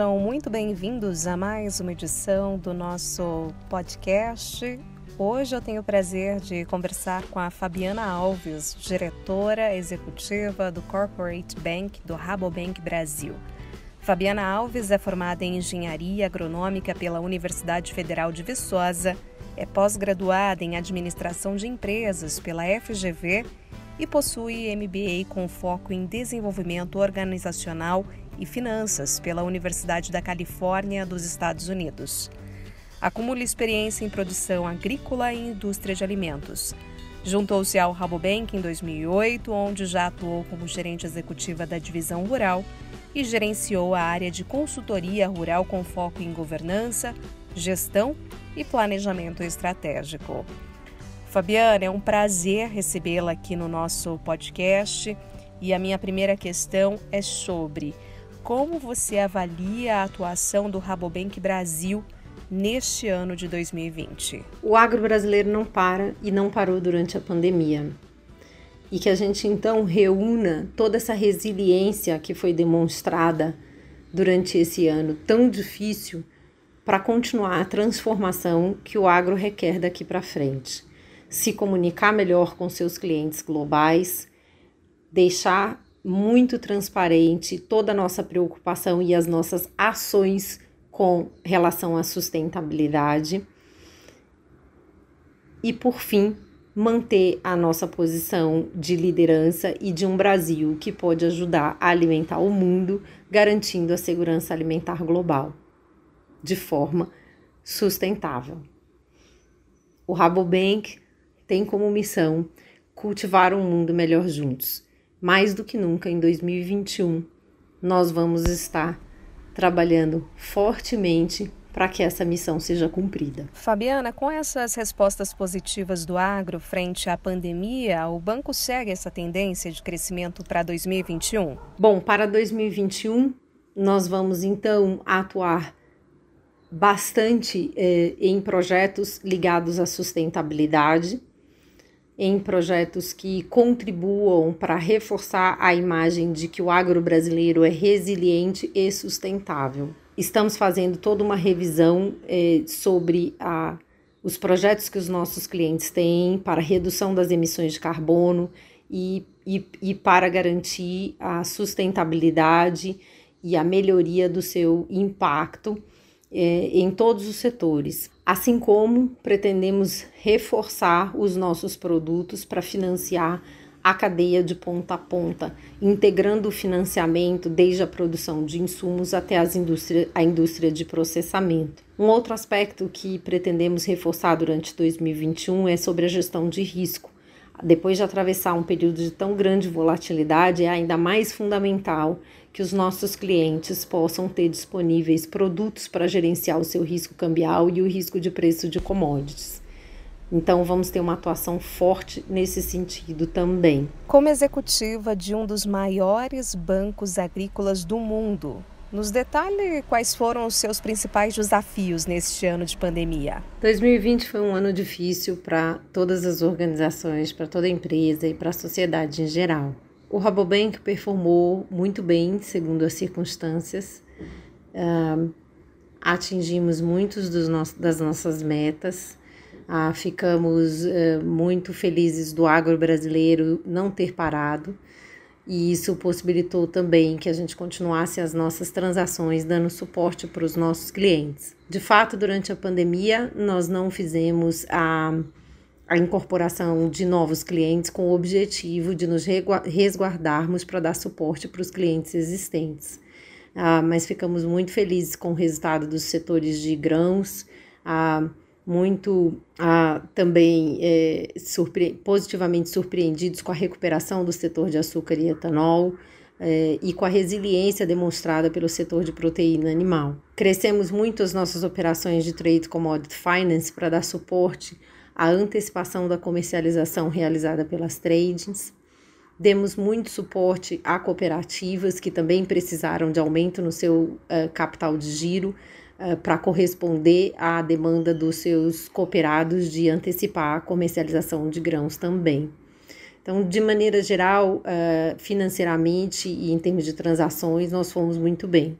sejam muito bem-vindos a mais uma edição do nosso podcast. Hoje eu tenho o prazer de conversar com a Fabiana Alves, diretora executiva do Corporate Bank do Rabobank Brasil. Fabiana Alves é formada em Engenharia Agronômica pela Universidade Federal de Viçosa, é pós-graduada em Administração de Empresas pela FGV e possui MBA com foco em Desenvolvimento Organizacional e Finanças pela Universidade da Califórnia dos Estados Unidos. Acumula experiência em produção agrícola e indústria de alimentos. Juntou-se ao Rabobank em 2008, onde já atuou como gerente executiva da divisão rural e gerenciou a área de consultoria rural com foco em governança, gestão e planejamento estratégico. Fabiana, é um prazer recebê-la aqui no nosso podcast e a minha primeira questão é sobre como você avalia a atuação do Rabobank Brasil neste ano de 2020? O agro brasileiro não para e não parou durante a pandemia. E que a gente então reúna toda essa resiliência que foi demonstrada durante esse ano tão difícil para continuar a transformação que o agro requer daqui para frente. Se comunicar melhor com seus clientes globais, deixar muito transparente toda a nossa preocupação e as nossas ações com relação à sustentabilidade. E por fim, manter a nossa posição de liderança e de um Brasil que pode ajudar a alimentar o mundo, garantindo a segurança alimentar global de forma sustentável. O Rabobank tem como missão cultivar um mundo melhor juntos mais do que nunca em 2021, nós vamos estar trabalhando fortemente para que essa missão seja cumprida. Fabiana, com essas respostas positivas do agro frente à pandemia, o banco segue essa tendência de crescimento para 2021? Bom, para 2021, nós vamos então atuar bastante eh, em projetos ligados à sustentabilidade em projetos que contribuam para reforçar a imagem de que o agro brasileiro é resiliente e sustentável. Estamos fazendo toda uma revisão eh, sobre a, os projetos que os nossos clientes têm para redução das emissões de carbono e, e, e para garantir a sustentabilidade e a melhoria do seu impacto eh, em todos os setores. Assim como pretendemos reforçar os nossos produtos para financiar a cadeia de ponta a ponta, integrando o financiamento desde a produção de insumos até as indústria, a indústria de processamento. Um outro aspecto que pretendemos reforçar durante 2021 é sobre a gestão de risco. Depois de atravessar um período de tão grande volatilidade, é ainda mais fundamental que os nossos clientes possam ter disponíveis produtos para gerenciar o seu risco cambial e o risco de preço de commodities. Então, vamos ter uma atuação forte nesse sentido também. Como executiva de um dos maiores bancos agrícolas do mundo, nos detalhe quais foram os seus principais desafios neste ano de pandemia. 2020 foi um ano difícil para todas as organizações, para toda a empresa e para a sociedade em geral. O Rabobank performou muito bem, segundo as circunstâncias. Uh, atingimos muitos nossos, das nossas metas. Uh, ficamos uh, muito felizes do agro brasileiro não ter parado. E isso possibilitou também que a gente continuasse as nossas transações, dando suporte para os nossos clientes. De fato, durante a pandemia, nós não fizemos a a incorporação de novos clientes com o objetivo de nos resguardarmos para dar suporte para os clientes existentes. Ah, mas ficamos muito felizes com o resultado dos setores de grãos, ah, muito ah, também é, surpre positivamente surpreendidos com a recuperação do setor de açúcar e etanol. É, e com a resiliência demonstrada pelo setor de proteína animal. Crescemos muito as nossas operações de trade commodity finance para dar suporte a antecipação da comercialização realizada pelas tradings. Demos muito suporte a cooperativas que também precisaram de aumento no seu uh, capital de giro uh, para corresponder à demanda dos seus cooperados de antecipar a comercialização de grãos também. Então, de maneira geral, uh, financeiramente e em termos de transações, nós fomos muito bem.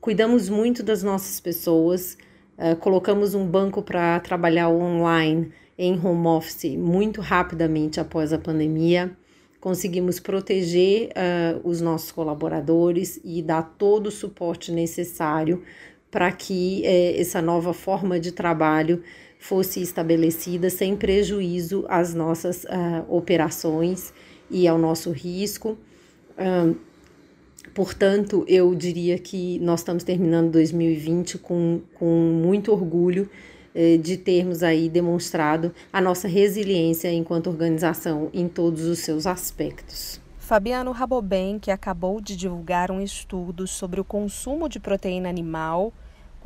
cuidamos muito das nossas pessoas, uh, colocamos um banco para trabalhar online em home office muito rapidamente após a pandemia. Conseguimos proteger uh, os nossos colaboradores e dar todo o suporte necessário para que eh, essa nova forma de trabalho fosse estabelecida sem prejuízo às nossas uh, operações e ao nosso risco. Uh, portanto, eu diria que nós estamos terminando 2020 com, com muito orgulho eh, de termos aí demonstrado a nossa resiliência enquanto organização em todos os seus aspectos. Fabiano Rabobank acabou de divulgar um estudo sobre o consumo de proteína animal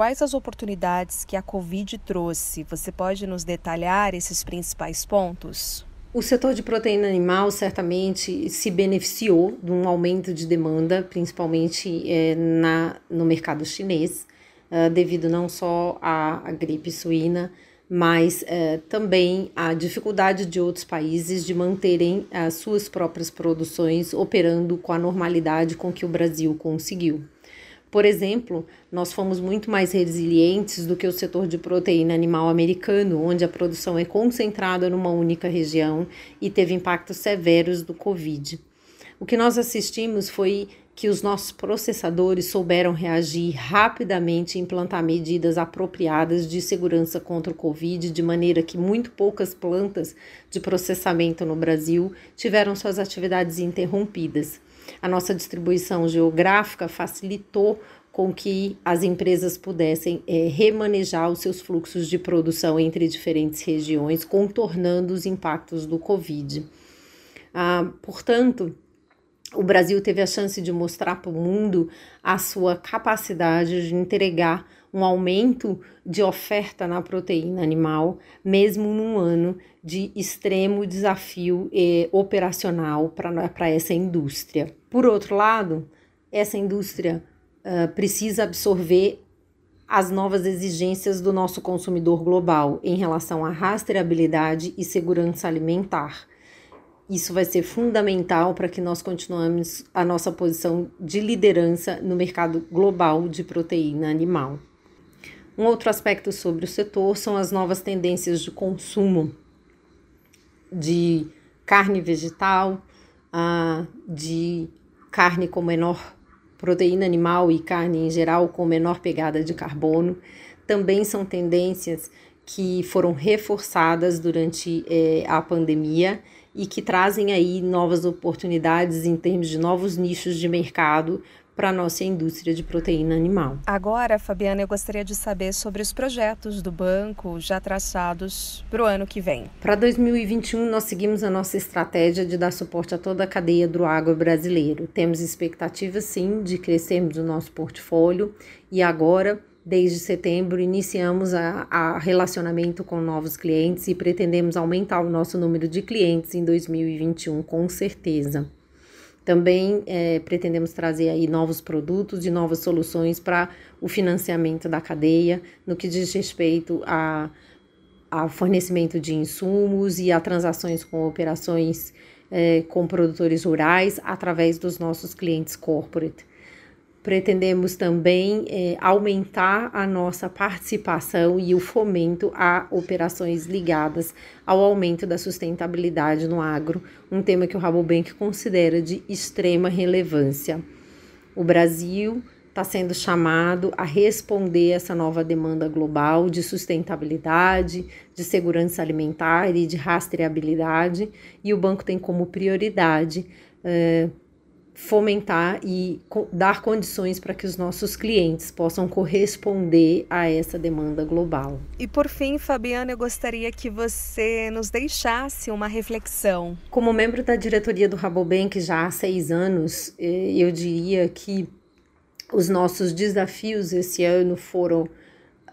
Quais as oportunidades que a Covid trouxe? Você pode nos detalhar esses principais pontos? O setor de proteína animal certamente se beneficiou de um aumento de demanda, principalmente é, na, no mercado chinês, uh, devido não só à, à gripe suína, mas uh, também à dificuldade de outros países de manterem as suas próprias produções operando com a normalidade com que o Brasil conseguiu. Por exemplo, nós fomos muito mais resilientes do que o setor de proteína animal americano, onde a produção é concentrada numa única região e teve impactos severos do Covid. O que nós assistimos foi que os nossos processadores souberam reagir rapidamente e implantar medidas apropriadas de segurança contra o Covid, de maneira que muito poucas plantas de processamento no Brasil tiveram suas atividades interrompidas. A nossa distribuição geográfica facilitou com que as empresas pudessem é, remanejar os seus fluxos de produção entre diferentes regiões, contornando os impactos do Covid. Ah, portanto, o Brasil teve a chance de mostrar para o mundo a sua capacidade de entregar um aumento de oferta na proteína animal, mesmo num ano de extremo desafio eh, operacional para essa indústria. Por outro lado, essa indústria uh, precisa absorver as novas exigências do nosso consumidor global em relação à rastreabilidade e segurança alimentar. Isso vai ser fundamental para que nós continuemos a nossa posição de liderança no mercado global de proteína animal. Um outro aspecto sobre o setor são as novas tendências de consumo de carne vegetal, de carne com menor proteína animal e carne em geral com menor pegada de carbono. Também são tendências que foram reforçadas durante eh, a pandemia e que trazem aí novas oportunidades em termos de novos nichos de mercado para a nossa indústria de proteína animal. Agora, Fabiana, eu gostaria de saber sobre os projetos do banco já traçados para o ano que vem. Para 2021, nós seguimos a nossa estratégia de dar suporte a toda a cadeia do agro brasileiro. Temos expectativas, sim, de crescermos o nosso portfólio e agora Desde setembro, iniciamos a, a, relacionamento com novos clientes e pretendemos aumentar o nosso número de clientes em 2021, com certeza. Também é, pretendemos trazer aí novos produtos e novas soluções para o financiamento da cadeia, no que diz respeito a, a fornecimento de insumos e a transações com operações é, com produtores rurais através dos nossos clientes corporate. Pretendemos também é, aumentar a nossa participação e o fomento a operações ligadas ao aumento da sustentabilidade no agro, um tema que o Rabobank considera de extrema relevância. O Brasil está sendo chamado a responder essa nova demanda global de sustentabilidade, de segurança alimentar e de rastreabilidade, e o banco tem como prioridade. É, fomentar e dar condições para que os nossos clientes possam corresponder a essa demanda global. E por fim, Fabiana, eu gostaria que você nos deixasse uma reflexão. Como membro da diretoria do Rabobank já há seis anos, eh, eu diria que os nossos desafios esse ano foram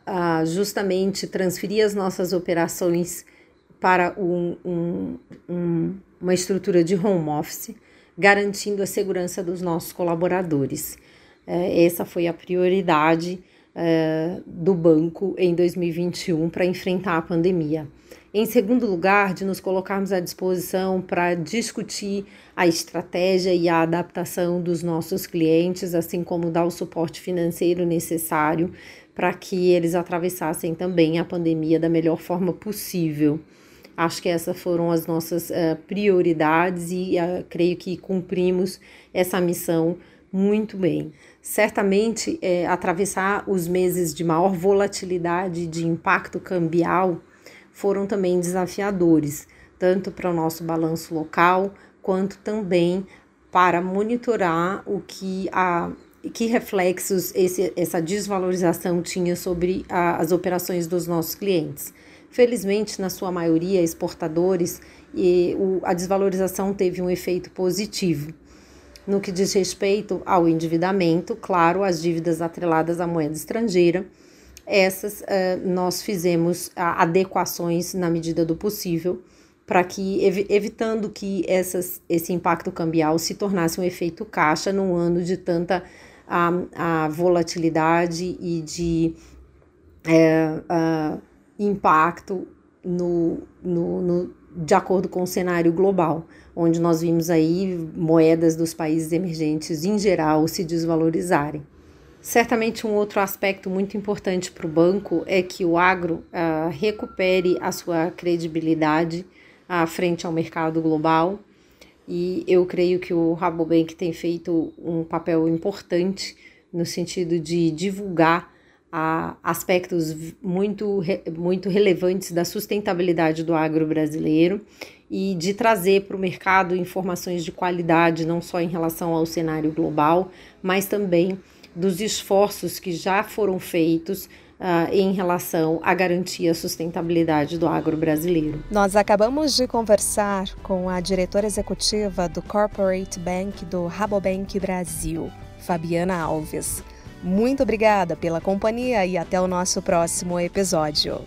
ah, justamente transferir as nossas operações para um, um, um, uma estrutura de home office garantindo a segurança dos nossos colaboradores. É, essa foi a prioridade uh, do banco em 2021 para enfrentar a pandemia. Em segundo lugar, de nos colocarmos à disposição para discutir a estratégia e a adaptação dos nossos clientes, assim como dar o suporte financeiro necessário para que eles atravessassem também a pandemia da melhor forma possível. Acho que essas foram as nossas uh, prioridades e uh, creio que cumprimos essa missão muito bem. Certamente, é, atravessar os meses de maior volatilidade de impacto cambial foram também desafiadores, tanto para o nosso balanço local, quanto também para monitorar o que a que reflexos esse, essa desvalorização tinha sobre a, as operações dos nossos clientes. Felizmente, na sua maioria, exportadores, e o, a desvalorização teve um efeito positivo. No que diz respeito ao endividamento, claro, as dívidas atreladas à moeda estrangeira, essas uh, nós fizemos adequações na medida do possível para que ev evitando que essas, esse impacto cambial se tornasse um efeito caixa num ano de tanta a, a volatilidade e de é, impacto no, no, no, de acordo com o cenário global, onde nós vimos aí moedas dos países emergentes em geral se desvalorizarem. Certamente um outro aspecto muito importante para o banco é que o agro uh, recupere a sua credibilidade uh, frente ao mercado global e eu creio que o Rabobank tem feito um papel importante no sentido de divulgar a aspectos muito, muito relevantes da sustentabilidade do agro brasileiro e de trazer para o mercado informações de qualidade, não só em relação ao cenário global, mas também dos esforços que já foram feitos Uh, em relação à garantia a sustentabilidade do agro brasileiro. Nós acabamos de conversar com a diretora executiva do Corporate Bank do Rabobank Brasil, Fabiana Alves. Muito obrigada pela companhia e até o nosso próximo episódio.